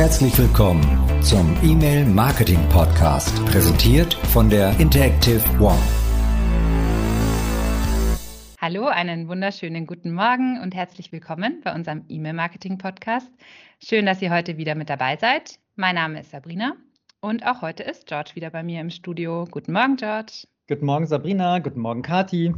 Herzlich willkommen zum E-Mail Marketing Podcast, präsentiert von der Interactive One. Hallo, einen wunderschönen guten Morgen und herzlich willkommen bei unserem E-Mail Marketing Podcast. Schön, dass ihr heute wieder mit dabei seid. Mein Name ist Sabrina und auch heute ist George wieder bei mir im Studio. Guten Morgen, George. Guten Morgen, Sabrina. Guten Morgen, Kati.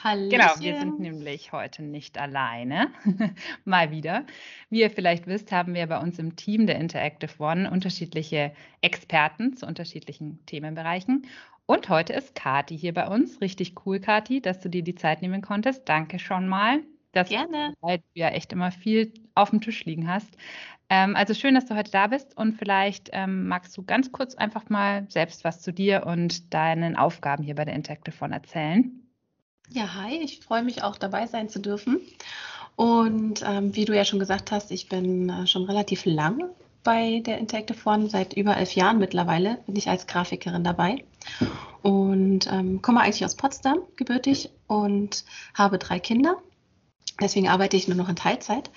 Hallo. Genau, wir sind nämlich heute nicht alleine. Mal wieder. Wie ihr vielleicht wisst, haben wir bei uns im Team der Interactive One unterschiedliche Experten zu unterschiedlichen Themenbereichen. Und heute ist Kati hier bei uns. Richtig cool, Kati, dass du dir die Zeit nehmen konntest. Danke schon mal. Dass Gerne. du ja echt immer viel auf dem Tisch liegen hast. Ähm, also schön, dass du heute da bist und vielleicht ähm, magst du ganz kurz einfach mal selbst was zu dir und deinen Aufgaben hier bei der Interactive One erzählen. Ja, hi, ich freue mich auch dabei sein zu dürfen. Und ähm, wie du ja schon gesagt hast, ich bin äh, schon relativ lang bei der Interactive One, seit über elf Jahren mittlerweile bin ich als Grafikerin dabei und ähm, komme eigentlich aus Potsdam gebürtig und habe drei Kinder. Deswegen arbeite ich nur noch in Teilzeit.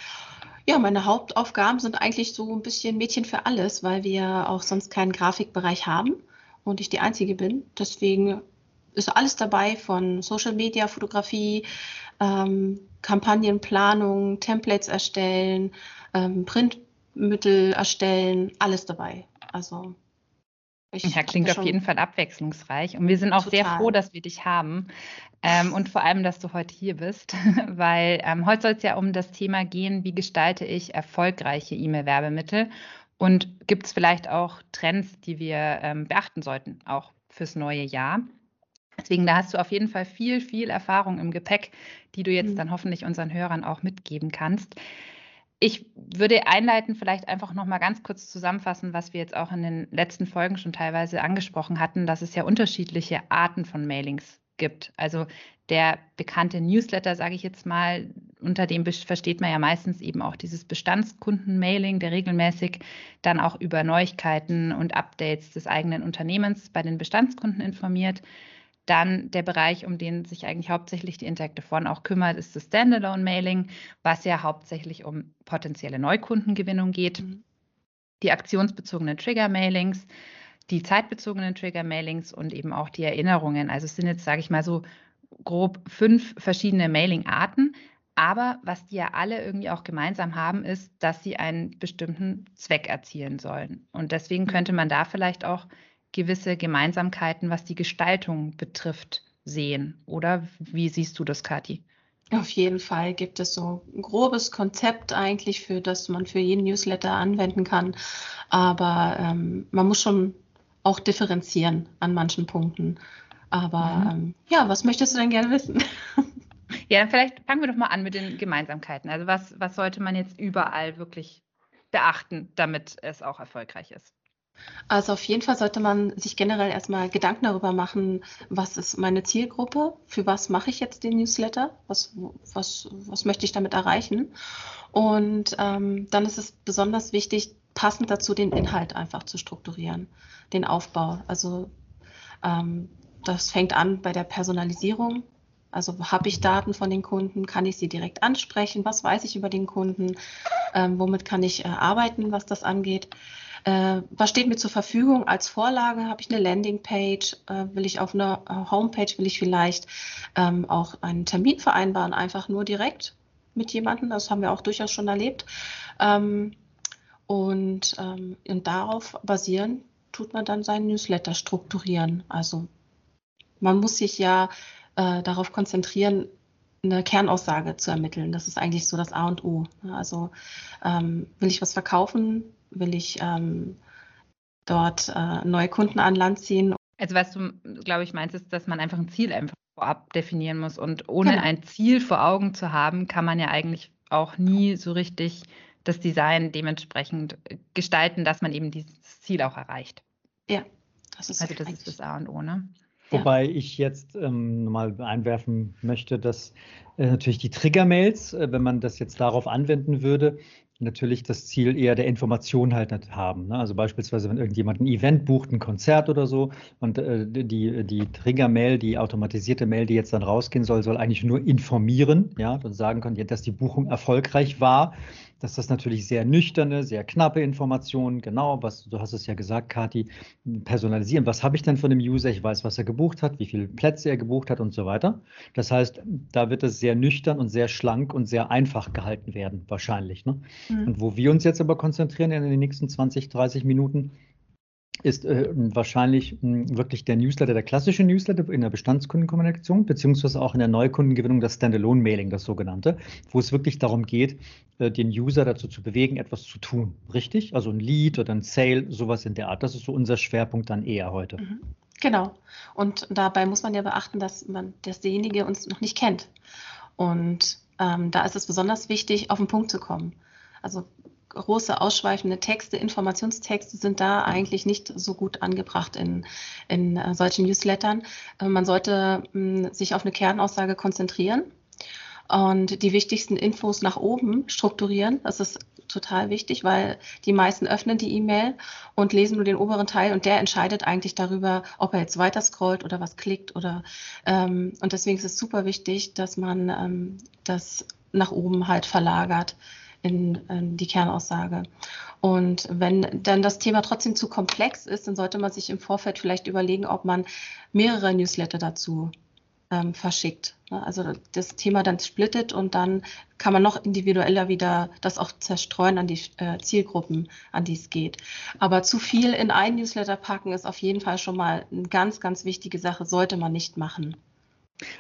Ja, meine Hauptaufgaben sind eigentlich so ein bisschen Mädchen für alles, weil wir auch sonst keinen Grafikbereich haben und ich die Einzige bin. Deswegen ist alles dabei von Social Media, Fotografie, ähm, Kampagnenplanung, Templates erstellen, ähm, Printmittel erstellen, alles dabei. Also ich ja, klingt auf jeden Fall abwechslungsreich. Und wir sind auch total. sehr froh, dass wir dich haben. Ähm, und vor allem, dass du heute hier bist, weil ähm, heute soll es ja um das Thema gehen, wie gestalte ich erfolgreiche E-Mail-Werbemittel und gibt es vielleicht auch Trends, die wir ähm, beachten sollten, auch fürs neue Jahr. Deswegen, da hast du auf jeden Fall viel, viel Erfahrung im Gepäck, die du jetzt mhm. dann hoffentlich unseren Hörern auch mitgeben kannst. Ich würde einleiten, vielleicht einfach noch mal ganz kurz zusammenfassen, was wir jetzt auch in den letzten Folgen schon teilweise angesprochen hatten, dass es ja unterschiedliche Arten von Mailings gibt. Also der bekannte Newsletter, sage ich jetzt mal, unter dem versteht man ja meistens eben auch dieses Bestandskunden-Mailing, der regelmäßig dann auch über Neuigkeiten und Updates des eigenen Unternehmens bei den Bestandskunden informiert. Dann der Bereich, um den sich eigentlich hauptsächlich die Interactive One auch kümmert, ist das Standalone-Mailing, was ja hauptsächlich um potenzielle Neukundengewinnung geht. Mhm. Die aktionsbezogenen Trigger-Mailings, die zeitbezogenen Trigger-Mailings und eben auch die Erinnerungen. Also es sind jetzt, sage ich mal so, grob fünf verschiedene Mailing-Arten. Aber was die ja alle irgendwie auch gemeinsam haben, ist, dass sie einen bestimmten Zweck erzielen sollen. Und deswegen mhm. könnte man da vielleicht auch gewisse Gemeinsamkeiten, was die Gestaltung betrifft, sehen. Oder wie siehst du das, Kathi? Auf jeden Fall gibt es so ein grobes Konzept eigentlich, für das man für jeden Newsletter anwenden kann. Aber ähm, man muss schon auch differenzieren an manchen Punkten. Aber mhm. ähm, ja, was möchtest du denn gerne wissen? Ja, vielleicht fangen wir doch mal an mit den Gemeinsamkeiten. Also was, was sollte man jetzt überall wirklich beachten, damit es auch erfolgreich ist? Also auf jeden Fall sollte man sich generell erstmal Gedanken darüber machen, was ist meine Zielgruppe, für was mache ich jetzt den Newsletter, was, was, was möchte ich damit erreichen. Und ähm, dann ist es besonders wichtig, passend dazu den Inhalt einfach zu strukturieren, den Aufbau. Also ähm, das fängt an bei der Personalisierung. Also habe ich Daten von den Kunden, kann ich sie direkt ansprechen, was weiß ich über den Kunden, ähm, womit kann ich äh, arbeiten, was das angeht. Äh, was steht mir zur Verfügung als Vorlage? Habe ich eine Landingpage? Äh, will ich auf einer äh, Homepage, will ich vielleicht ähm, auch einen Termin vereinbaren, einfach nur direkt mit jemandem? Das haben wir auch durchaus schon erlebt. Ähm, und, ähm, und darauf basieren tut man dann seinen Newsletter strukturieren. Also man muss sich ja äh, darauf konzentrieren, eine Kernaussage zu ermitteln. Das ist eigentlich so das A und O. Also ähm, will ich was verkaufen, will ich ähm, dort äh, neue Kunden an Land ziehen. Also was du, glaube ich, meinst, ist, dass man einfach ein Ziel einfach vorab definieren muss. Und ohne genau. ein Ziel vor Augen zu haben, kann man ja eigentlich auch nie so richtig das Design dementsprechend gestalten, dass man eben dieses Ziel auch erreicht. Ja, das ist also das ist das A und O, ne? Wobei ja. ich jetzt ähm, mal einwerfen möchte, dass äh, natürlich die Trigger-Mails, äh, wenn man das jetzt darauf anwenden würde, natürlich das Ziel eher der Information halt nicht haben. Ne? Also beispielsweise, wenn irgendjemand ein Event bucht, ein Konzert oder so und äh, die, die Trigger-Mail, die automatisierte Mail, die jetzt dann rausgehen soll, soll eigentlich nur informieren, ja, und sagen können, dass die Buchung erfolgreich war. Dass das natürlich sehr nüchterne, sehr knappe Informationen, genau, was du hast es ja gesagt, Kati, personalisieren. Was habe ich denn von dem User? Ich weiß, was er gebucht hat, wie viele Plätze er gebucht hat und so weiter. Das heißt, da wird es sehr nüchtern und sehr schlank und sehr einfach gehalten werden, wahrscheinlich. Ne? Mhm. Und wo wir uns jetzt aber konzentrieren in den nächsten 20, 30 Minuten, ist äh, wahrscheinlich mh, hm, wirklich der Newsletter, der klassische Newsletter in der Bestandskundenkommunikation, beziehungsweise auch in der Neukundengewinnung das Standalone-Mailing, das sogenannte, wo es wirklich darum geht, äh, den User dazu zu bewegen, etwas zu tun. Richtig? Also ein Lead oder ein Sale, sowas in der Art. Das ist so unser Schwerpunkt dann eher heute. Mhm. Genau. Und dabei muss man ja beachten, dass man derjenige uns noch nicht kennt. Und ähm, da ist es besonders wichtig, auf den Punkt zu kommen. Also große ausschweifende Texte, Informationstexte sind da eigentlich nicht so gut angebracht in, in äh, solchen Newslettern. Äh, man sollte mh, hm, sich auf eine Kernaussage konzentrieren und die wichtigsten Infos nach oben strukturieren. Das ist total wichtig, weil die meisten öffnen die E-Mail und lesen nur den oberen Teil und der entscheidet eigentlich darüber, ob er jetzt weiter scrollt oder was klickt oder ähm, und deswegen ist es super wichtig, dass man ähm, das nach oben halt verlagert in, in die Kernaussage. Und wenn dann das Thema trotzdem zu komplex ist, dann sollte man sich im Vorfeld vielleicht überlegen, ob man mehrere Newsletter dazu ähm, verschickt. Ne? Also das Thema dann splittet und dann kann man noch individueller wieder das auch zerstreuen an die äh, Zielgruppen, an die es geht. Aber zu viel in ein Newsletter packen ist auf jeden Fall schon mal eine ganz, ganz wichtige Sache, sollte man nicht machen.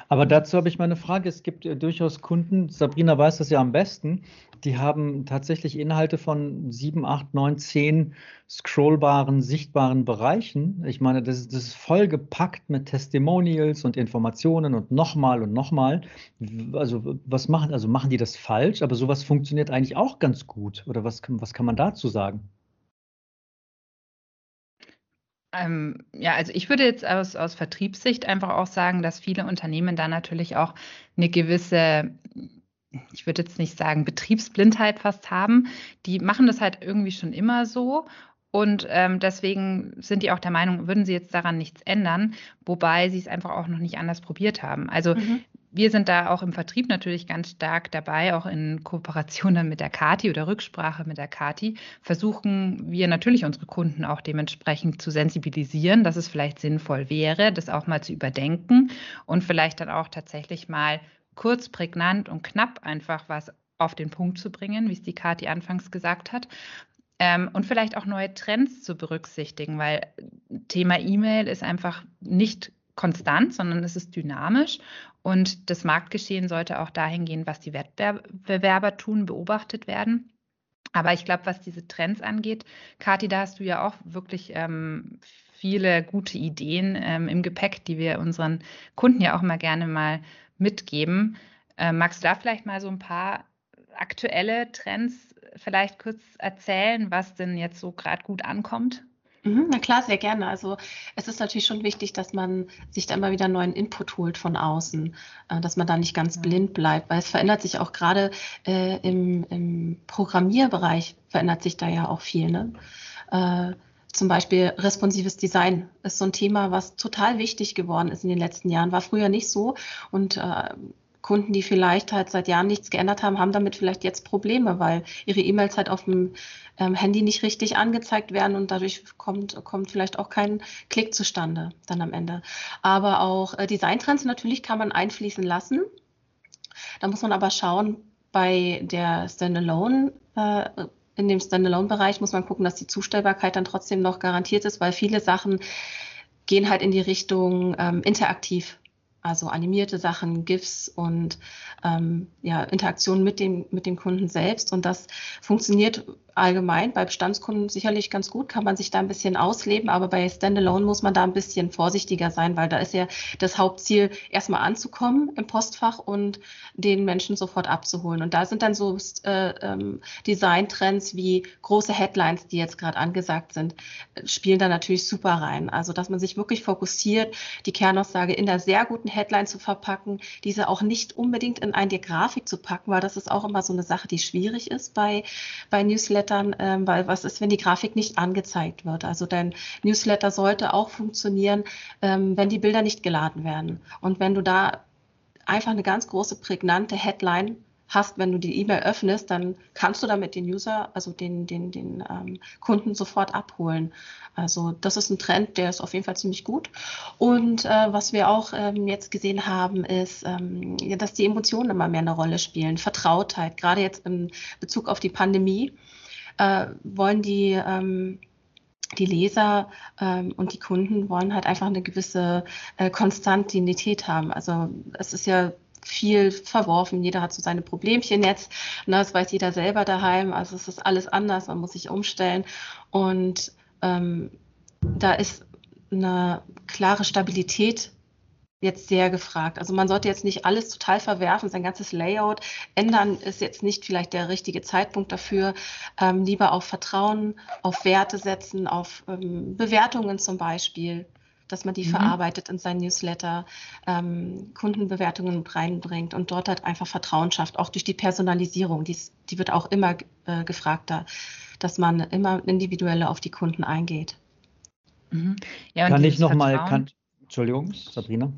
Aber dazu habe ich mal eine Frage. Es gibt äh, durchaus Kunden, Sabrina weiß das ja am besten, die haben tatsächlich Inhalte von sieben, acht, neun, zehn scrollbaren, sichtbaren Bereichen. Ich meine, das, das ist voll gepackt mit Testimonials und Informationen und nochmal und nochmal. Also, was machen, also machen die das falsch? Aber sowas funktioniert eigentlich auch ganz gut. Oder was, was kann man dazu sagen? Ähm, ja, also ich würde jetzt aus, aus Vertriebssicht einfach auch sagen, dass viele Unternehmen da natürlich auch eine gewisse, ich würde jetzt nicht sagen Betriebsblindheit fast haben. Die machen das halt irgendwie schon immer so und ähm, deswegen sind die auch der Meinung, würden sie jetzt daran nichts ändern, wobei sie es einfach auch noch nicht anders probiert haben. Also mhm. Wir sind da auch im Vertrieb natürlich ganz stark dabei, auch in Kooperation dann mit der Kati oder Rücksprache mit der Kati, versuchen wir natürlich unsere Kunden auch dementsprechend zu sensibilisieren, dass es vielleicht sinnvoll wäre, das auch mal zu überdenken und vielleicht dann auch tatsächlich mal kurz, prägnant und knapp einfach was auf den Punkt zu bringen, wie es die Kati anfangs gesagt hat. Ähm, und vielleicht auch neue Trends zu berücksichtigen, weil Thema E-Mail ist einfach nicht konstant, sondern es ist dynamisch und das Marktgeschehen sollte auch dahin gehen, was die Wettbewerber tun, beobachtet werden. Aber ich glaube, was diese Trends angeht, Kathi, da hast du ja auch wirklich ähm, viele gute Ideen ähm, im Gepäck, die wir unseren Kunden ja auch mal gerne mal mitgeben. Ähm, magst du da vielleicht mal so ein paar aktuelle Trends vielleicht kurz erzählen, was denn jetzt so gerade gut ankommt? Mhm, na klar, sehr gerne. Also es ist natürlich schon wichtig, dass man sich da immer wieder neuen Input holt von außen, äh, dass man da nicht ganz ja. blind bleibt, weil es verändert sich auch gerade äh, im, im, Programmierbereich, verändert sich da ja auch viel. Ne? Äh, zum Beispiel responsives Design ist so ein Thema, was total wichtig geworden ist in den letzten Jahren. War früher nicht so. Und äh, Kunden, die vielleicht halt seit Jahren nichts geändert haben, haben damit vielleicht jetzt Probleme, weil ihre E-Mails halt auf dem ähm, Handy nicht richtig angezeigt werden und dadurch kommt, kommt vielleicht auch kein Klick zustande dann am Ende. Aber auch äh, Designtrends natürlich kann man einfließen lassen. Da muss man aber schauen, bei der Standalone, äh, in dem Standalone-Bereich muss man gucken, dass die Zustellbarkeit dann trotzdem noch garantiert ist, weil viele Sachen gehen halt in die Richtung ähm, interaktiv also animierte Sachen, GIFs und ähm, ja, Interaktionen mit dem, mit dem Kunden selbst. Und das funktioniert allgemein bei Bestandskunden sicherlich ganz gut, kann man sich da ein bisschen ausleben, aber bei Standalone muss man da ein bisschen vorsichtiger sein, weil da ist ja das Hauptziel, erstmal anzukommen im Postfach und den Menschen sofort abzuholen. Und da sind dann so äh, ähm, Designtrends wie große Headlines, die jetzt gerade angesagt sind, spielen da natürlich super rein. Also, dass man sich wirklich fokussiert, die Kernaussage in der sehr guten Headline zu verpacken, diese auch nicht unbedingt in eine Grafik zu packen, weil das ist auch immer so eine Sache, die schwierig ist bei, bei Newslettern, ähm, weil was ist, wenn die Grafik nicht angezeigt wird? Also dein Newsletter sollte auch funktionieren, ähm, wenn die Bilder nicht geladen werden. Und wenn du da einfach eine ganz große, prägnante Headline hast, wenn du die E-Mail öffnest, dann kannst du damit den User, also den, den, den ähm, Kunden sofort abholen. Also das ist ein Trend, der ist auf jeden Fall ziemlich gut. Und äh, was wir auch ähm, jetzt gesehen haben, ist, ähm, ja, dass die Emotionen immer mehr eine Rolle spielen. Vertrautheit, gerade jetzt in Bezug auf die Pandemie, äh, wollen die ähm, die Leser ähm, und die Kunden wollen halt einfach eine gewisse äh, Konstantinität haben. Also es ist ja viel verworfen. Jeder hat so seine Problemchen jetzt. Ne, das weiß jeder selber daheim. Also es ist alles anders. Man muss sich umstellen. Und ähm, da ist eine klare Stabilität jetzt sehr gefragt. Also man sollte jetzt nicht alles total verwerfen, sein ganzes Layout ändern ist jetzt nicht vielleicht der richtige Zeitpunkt dafür. Ähm, lieber auf Vertrauen, auf Werte setzen, auf ähm, Bewertungen zum Beispiel dass man die mhm. verarbeitet in sein Newsletter, ähm, Kundenbewertungen mit reinbringt und dort halt einfach Vertrauen schafft, auch durch die Personalisierung. Dies, die wird auch immer äh, gefragter, dass man immer individuell auf die Kunden eingeht. Mhm. Ja, kann ich nochmal, Entschuldigung, Sabrina.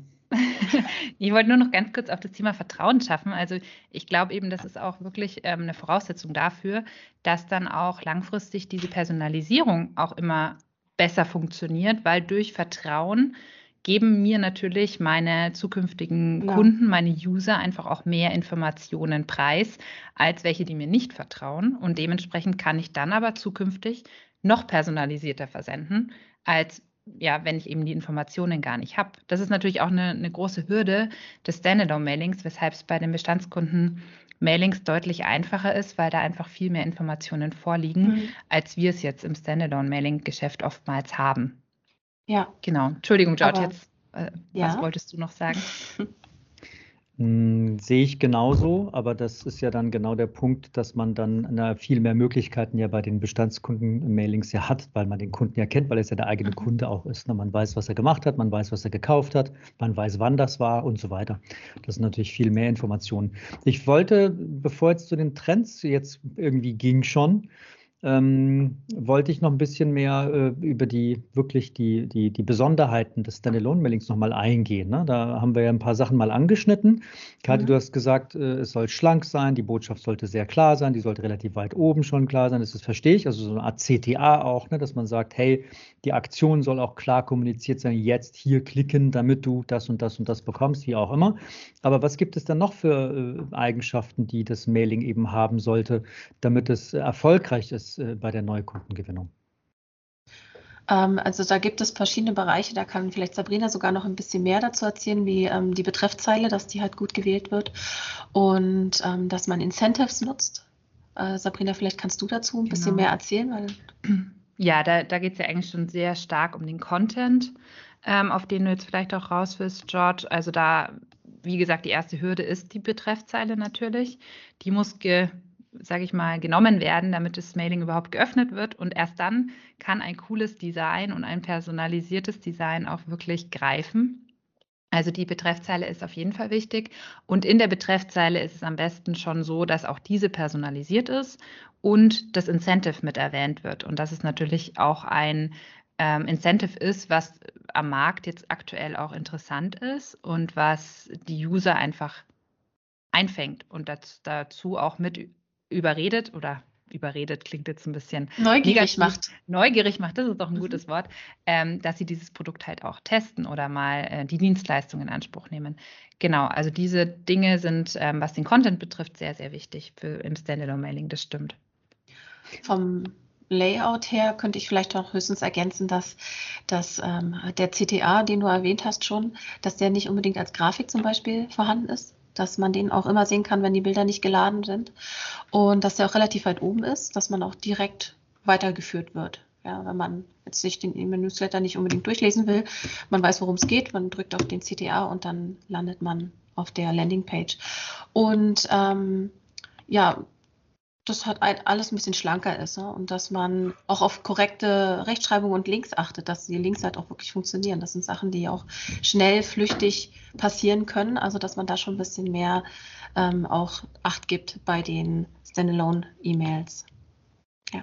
ich wollte nur noch ganz kurz auf das Thema Vertrauen schaffen. Also ich glaube eben, das ist auch wirklich ähm, eine Voraussetzung dafür, dass dann auch langfristig diese Personalisierung auch immer besser funktioniert, weil durch Vertrauen geben mir natürlich meine zukünftigen ja. Kunden, meine User einfach auch mehr Informationen preis, als welche, die mir nicht vertrauen. Und dementsprechend kann ich dann aber zukünftig noch personalisierter versenden, als ja, wenn ich eben die Informationen gar nicht habe. Das ist natürlich auch eine, eine große Hürde des Standalone-Mailings, weshalb es bei den Bestandskunden Mailings deutlich einfacher ist, weil da einfach viel mehr Informationen vorliegen, mhm. als wir es jetzt im Standalone-Mailing-Geschäft oftmals haben. Ja. Genau. Entschuldigung, George, Aber, jetzt, äh, ja. was wolltest du noch sagen? Hm, sehe ich genauso, aber das ist ja dann genau der Punkt, dass man dann na, viel mehr Möglichkeiten ja bei den Bestandskunden-Mailings ja hat, weil man den Kunden ja kennt, weil es ja der eigene mhm. Kunde auch ist. Ne? Man weiß, was er gemacht hat, man weiß, was er gekauft hat, man weiß, wann das war und so weiter. Das sind natürlich viel mehr Informationen. Ich wollte, bevor jetzt zu den Trends jetzt irgendwie ging schon, ähm, wollte ich noch ein bisschen mehr äh, über die wirklich die, die, die Besonderheiten des Standalone-Mailings nochmal eingehen. Ne? Da haben wir ja ein paar Sachen mal angeschnitten. Kathi, mhm. du hast gesagt, äh, es soll schlank sein, die Botschaft sollte sehr klar sein, die sollte relativ weit oben schon klar sein. Das ist, verstehe ich, also so eine Art CTA auch, ne? dass man sagt, hey, die Aktion soll auch klar kommuniziert sein, jetzt hier klicken, damit du das und das und das bekommst, wie auch immer. Aber was gibt es dann noch für äh, Eigenschaften, die das Mailing eben haben sollte, damit es erfolgreich ist? Äh, bei der Neukundengewinnung? Ähm, also da gibt es verschiedene Bereiche, da kann vielleicht Sabrina sogar noch ein bisschen mehr dazu erzählen, wie ähm, die Betreffzeile, dass die halt gut gewählt wird und ähm, dass man Incentives nutzt. Äh, Sabrina, vielleicht kannst du dazu ein genau. bisschen mehr erzählen. Weil ja, da, da geht es ja eigentlich schon sehr stark um den Content, ähm, auf den du jetzt vielleicht auch raus willst, George. Also da, wie gesagt, die erste Hürde ist die Betreffzeile natürlich. Die muss ge sage ich mal, genommen werden, damit das Mailing überhaupt geöffnet wird. Und erst dann kann ein cooles Design und ein personalisiertes Design auch wirklich greifen. Also die Betreffzeile ist auf jeden Fall wichtig. Und in der Betreffzeile ist es am besten schon so, dass auch diese personalisiert ist und das Incentive mit erwähnt wird. Und das ist natürlich auch ein ähm, Incentive ist, was am Markt jetzt aktuell auch interessant ist und was die User einfach einfängt und dazu auch mit überredet oder überredet klingt jetzt ein bisschen neugierig negativ, macht. Neugierig macht, das ist doch ein mhm. gutes Wort, ähm, dass sie dieses Produkt halt auch testen oder mal äh, die Dienstleistung in Anspruch nehmen. Genau, also diese Dinge sind, ähm, was den Content betrifft, sehr, sehr wichtig für, im Standalone-Mailing, das stimmt. Vom Layout her könnte ich vielleicht auch höchstens ergänzen, dass, dass ähm, der CTA, den du erwähnt hast schon, dass der nicht unbedingt als Grafik zum Beispiel vorhanden ist, dass man den auch immer sehen kann, wenn die Bilder nicht geladen sind. Und dass der auch relativ weit oben ist, dass man auch direkt weitergeführt wird. Ja, wenn man jetzt sich den E-Mail-Newsletter nicht unbedingt durchlesen will, man weiß, worum es geht, man drückt auf den CTA und dann landet man auf der Landingpage. Und ähm, ja, das hat alles ein bisschen schlanker ist ne? und dass man auch auf korrekte Rechtschreibung und Links achtet, dass die Links halt auch wirklich funktionieren. Das sind Sachen, die auch schnell, flüchtig passieren können. Also dass man da schon ein bisschen mehr ähm, auch Acht gibt bei den Standalone-E-Mails. Ja.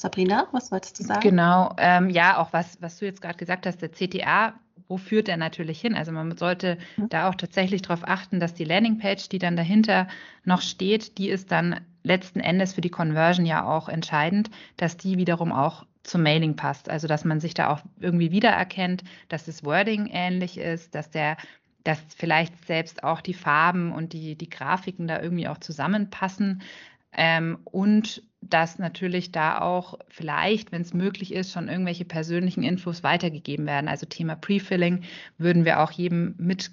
Sabrina, was wolltest du sagen? Genau, ähm, ja, auch was, was du jetzt gerade gesagt hast, der CTA wo führt er natürlich hin? Also man sollte mhm. da auch tatsächlich darauf achten, dass die Landingpage, die dann dahinter noch steht, die ist dann letzten Endes für die Conversion ja auch entscheidend, dass die wiederum auch zum Mailing passt. Also dass man sich da auch irgendwie wiedererkennt, dass das Wording ähnlich ist, dass der dass vielleicht selbst auch die Farben und die, die Grafiken da irgendwie auch zusammenpassen. Ähm, und dass natürlich da auch vielleicht, wenn es möglich ist, schon irgendwelche persönlichen Infos weitergegeben werden. Also Thema Prefilling würden wir auch jedem mit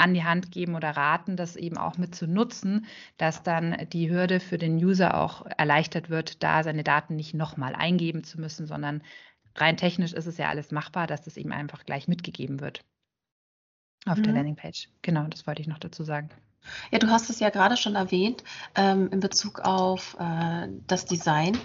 an die Hand geben oder raten, das eben auch mit zu nutzen, dass dann die Hürde für den User auch erleichtert wird, da seine Daten nicht nochmal eingeben zu müssen, sondern rein technisch ist es ja alles machbar, dass das eben einfach gleich mitgegeben wird auf mhm. der Landingpage. Genau, das wollte ich noch dazu sagen. Ja, du hast es ja gerade schon erwähnt ähm, in Bezug auf äh, das Design.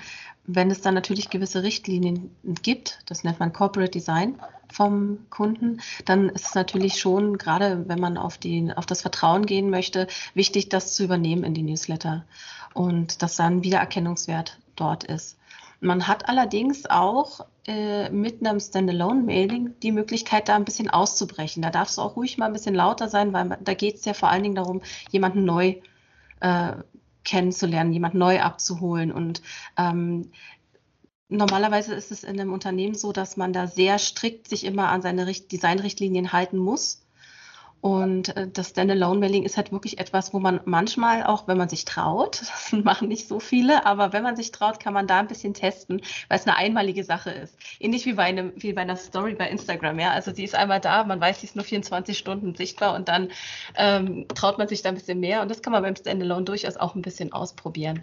Wenn es dann natürlich gewisse Richtlinien gibt, das nennt man Corporate Design vom Kunden, dann ist es natürlich schon, gerade wenn man auf, die, auf das Vertrauen gehen möchte, wichtig, das zu übernehmen in die Newsletter und dass dann Wiedererkennungswert dort ist. Man hat allerdings auch äh, mit einem Standalone-Mailing die Möglichkeit, da ein bisschen auszubrechen. Da darfst du auch ruhig mal ein bisschen lauter sein, weil da geht es ja vor allen Dingen darum, jemanden neu äh, kennenzulernen, jemanden neu abzuholen. Und ähm, normalerweise ist es in einem Unternehmen so, dass man da sehr strikt sich immer an seine Designrichtlinien halten muss. Und äh, das Standalone-Mailing ist halt wirklich etwas, wo man manchmal auch, wenn man sich traut, das machen nicht so viele, aber wenn man sich traut, kann man da ein bisschen testen, weil es eine einmalige Sache ist. Ähnlich wie bei, einem, wie bei einer Story bei Instagram, ja. Also die ist einmal da, man weiß, sie ist nur 24 Stunden sichtbar und dann ähm, traut man sich da ein bisschen mehr. Und das kann man beim Standalone durchaus auch ein bisschen ausprobieren.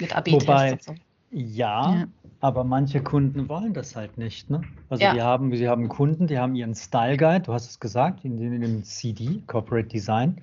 Mit AB-Tests und so. Ja, ja, aber manche Kunden wollen das halt nicht. Ne? Also ja. die haben, sie haben Kunden, die haben ihren Style Guide, du hast es gesagt, in, in dem CD, Corporate Design.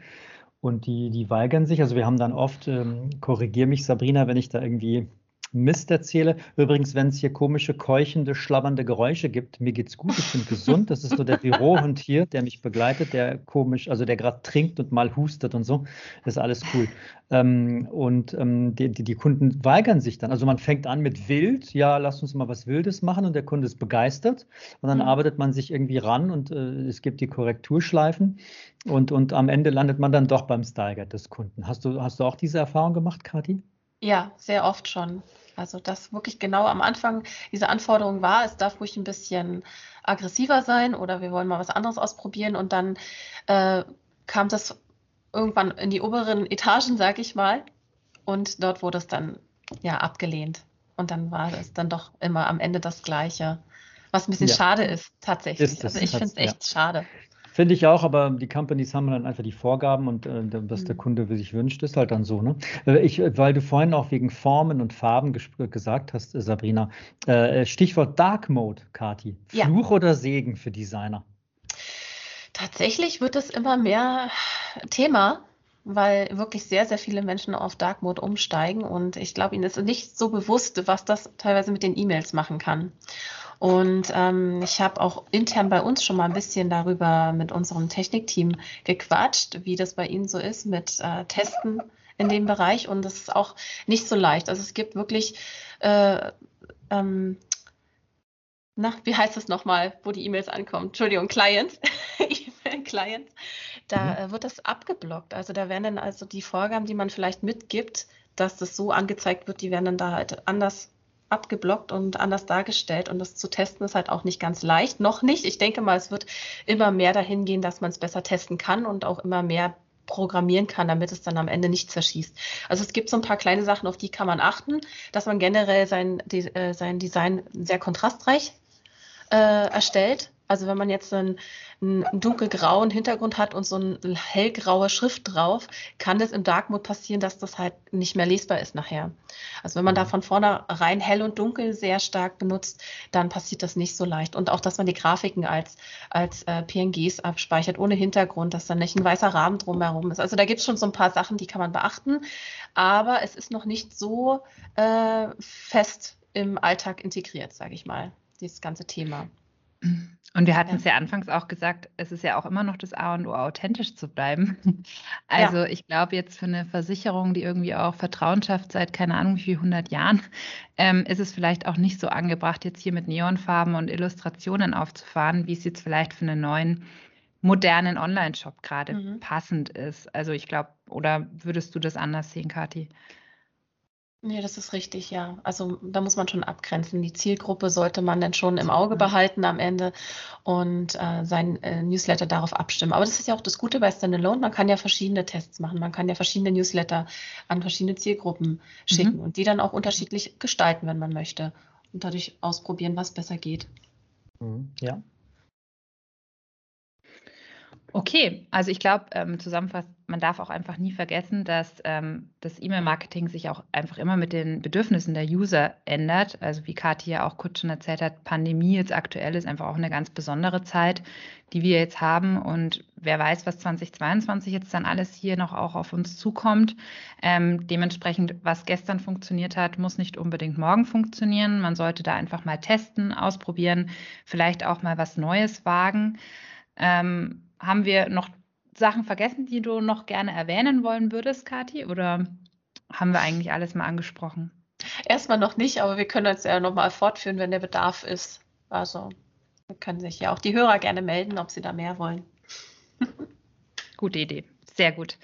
Und die, die weigern sich. Also wir haben dann oft, ähm, korrigier mich Sabrina, wenn ich da irgendwie Mist erzähle. Übrigens, wenn es hier komische, keuchende, schlabbernde Geräusche gibt, mir geht's gut, ich bin gesund. Das ist so der Bürohund hier, der mich begleitet, der komisch, also der gerade trinkt und mal hustet und so. Das ist alles cool. Ähm, und ähm, die, die, die, Kunden weigern sich dann. Also man fängt an mit wild, ja, lass uns mal was Wildes machen und der Kunde ist begeistert. Und dann mhm. arbeitet man sich irgendwie ran und äh, es gibt die Korrekturschleifen. Und, und am Ende landet man dann doch beim Steiger des Kunden. Hast du, hast du auch diese Erfahrung gemacht, Kathi? Ja, sehr oft schon. Also das wirklich genau am Anfang diese Anforderung war, es darf ruhig ein bisschen aggressiver sein oder wir wollen mal was anderes ausprobieren und dann äh, kam das irgendwann in die oberen Etagen, sag ich mal, und dort wurde es dann ja abgelehnt und dann war es dann doch immer am Ende das Gleiche, was ein bisschen ja. schade ist tatsächlich. Ist also ich finde es echt ja. schade. Finde ich auch, aber die Companies haben dann einfach die Vorgaben und äh, was mhm. der Kunde sich wünscht, ist halt dann so. Ne? Äh, ich, weil du vorhin auch wegen Formen und Farben gesagt hast, äh, Sabrina, äh, Stichwort Dark Mode, Kati. Fluch ja. oder Segen für Designer? Tatsächlich wird es immer mehr Thema, weil wirklich sehr, sehr viele Menschen auf Dark Mode umsteigen und ich glaube, ihnen ist nicht so bewusst, was das teilweise mit den E-Mails machen kann. Und ähm, ich habe auch intern bei uns schon mal ein bisschen darüber mit unserem Technikteam gequatscht, wie das bei Ihnen so ist mit äh, Testen in dem Bereich. Und das ist auch nicht so leicht. Also es gibt wirklich, äh, ähm, na, wie heißt das nochmal, wo die E-Mails ankommen? Entschuldigung, Clients. E-Mail-Clients. Da mhm. äh, wird das abgeblockt. Also da werden dann also die Vorgaben, die man vielleicht mitgibt, dass das so angezeigt wird, die werden dann da halt anders abgeblockt und anders dargestellt. Und das zu testen ist halt auch nicht ganz leicht. Noch nicht. Ich denke mal, es wird immer mehr dahin gehen, dass man es besser testen kann und auch immer mehr programmieren kann, damit es dann am Ende nicht zerschießt. Also es gibt so ein paar kleine Sachen, auf die kann man achten, dass man generell sein, äh, sein Design sehr kontrastreich äh, erstellt. Also wenn man jetzt einen, einen dunkelgrauen Hintergrund hat und so eine hellgraue Schrift drauf, kann es im Dark Mode passieren, dass das halt nicht mehr lesbar ist nachher. Also wenn man da mhm. von vornherein hell und dunkel sehr stark benutzt, dann passiert das nicht so leicht. Und auch, dass man die Grafiken als, als äh, PNGs abspeichert, ohne Hintergrund, dass dann nicht ein weißer Rahmen drumherum ist. Also da gibt es schon so ein paar Sachen, die kann man beachten. Aber es ist noch nicht so äh, fest im Alltag integriert, sage ich mal, dieses ganze Thema. Und wir hatten es ja. ja anfangs auch gesagt, es ist ja auch immer noch das A und O, authentisch zu bleiben. Also ja. ich glaube jetzt für eine Versicherung, die irgendwie auch Vertrauen schafft seit keine Ahnung wie viel hundert Jahren, ähm, ist es vielleicht auch nicht so angebracht, jetzt hier mit Neonfarben und Illustrationen aufzufahren, wie es jetzt vielleicht für einen neuen modernen Online-Shop gerade mhm. passend ist. Also ich glaube, oder würdest du das anders sehen, Kathi? Nee, das ist richtig, ja. Also da muss man schon abgrenzen. Die Zielgruppe sollte man dann schon im Auge behalten am Ende und äh, sein äh, Newsletter darauf abstimmen. Aber das ist ja auch das Gute bei Standalone. Man kann ja verschiedene Tests machen. Man kann ja verschiedene Newsletter an verschiedene Zielgruppen schicken mhm. und die dann auch unterschiedlich gestalten, wenn man möchte. Und dadurch ausprobieren, was besser geht. Mhm. Ja, Okay, also ich glaube, ähm, zusammenfassend, man darf auch einfach nie vergessen, dass ähm, das E-Mail-Marketing sich auch einfach immer mit den Bedürfnissen der User ändert. Also wie Kathi ja auch kurz schon erzählt hat, Pandemie jetzt aktuell ist einfach auch eine ganz besondere Zeit, die wir jetzt haben. Und wer weiß, was 2022 jetzt dann alles hier noch auch auf uns zukommt. Ähm, dementsprechend, was gestern funktioniert hat, muss nicht unbedingt morgen funktionieren. Man sollte da einfach mal testen, ausprobieren, vielleicht auch mal was Neues wagen. Ähm, haben wir noch Sachen vergessen, die du noch gerne erwähnen wollen würdest, Kathi? Oder haben wir eigentlich alles mal angesprochen? Erstmal noch nicht, aber wir können uns ja nochmal fortführen, wenn der Bedarf ist. Also wir können sich ja auch die Hörer gerne melden, ob sie da mehr wollen. Gute Idee. Sehr gut.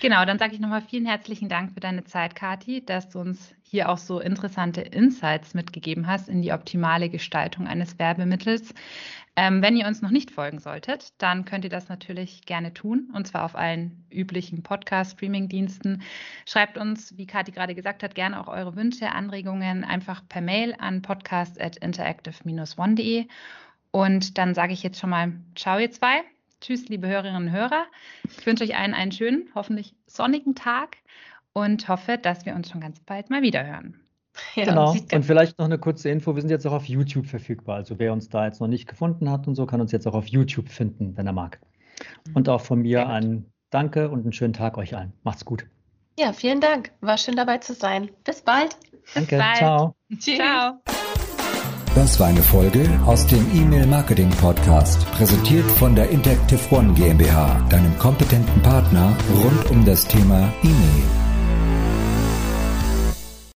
Genau, dann sage ich nochmal vielen herzlichen Dank für deine Zeit, Kathi, dass du uns hier auch so interessante Insights mitgegeben hast in die optimale Gestaltung eines Werbemittels. Ähm, wenn ihr uns noch nicht folgen solltet, dann könnt ihr das natürlich gerne tun, und zwar auf allen üblichen Podcast-Streaming-Diensten. Schreibt uns, wie Kathi gerade gesagt hat, gerne auch eure Wünsche, Anregungen einfach per Mail an podcast.interactive-one.de. Und dann sage ich jetzt schon mal Ciao, ihr zwei. Tschüss, liebe Hörerinnen und Hörer. Ich wünsche euch allen einen schönen, hoffentlich sonnigen Tag und hoffe, dass wir uns schon ganz bald mal wieder hören. Ja, genau. Und vielleicht noch eine kurze Info. Wir sind jetzt auch auf YouTube verfügbar. Also wer uns da jetzt noch nicht gefunden hat und so, kann uns jetzt auch auf YouTube finden, wenn er mag. Mhm. Und auch von mir ein Danke und einen schönen Tag euch allen. Macht's gut. Ja, vielen Dank. War schön dabei zu sein. Bis bald. Danke. Bis bald. Ciao. Tschüss. Ciao. Das war eine Folge aus dem E-Mail Marketing Podcast, präsentiert von der Interactive One GmbH, deinem kompetenten Partner rund um das Thema E-Mail.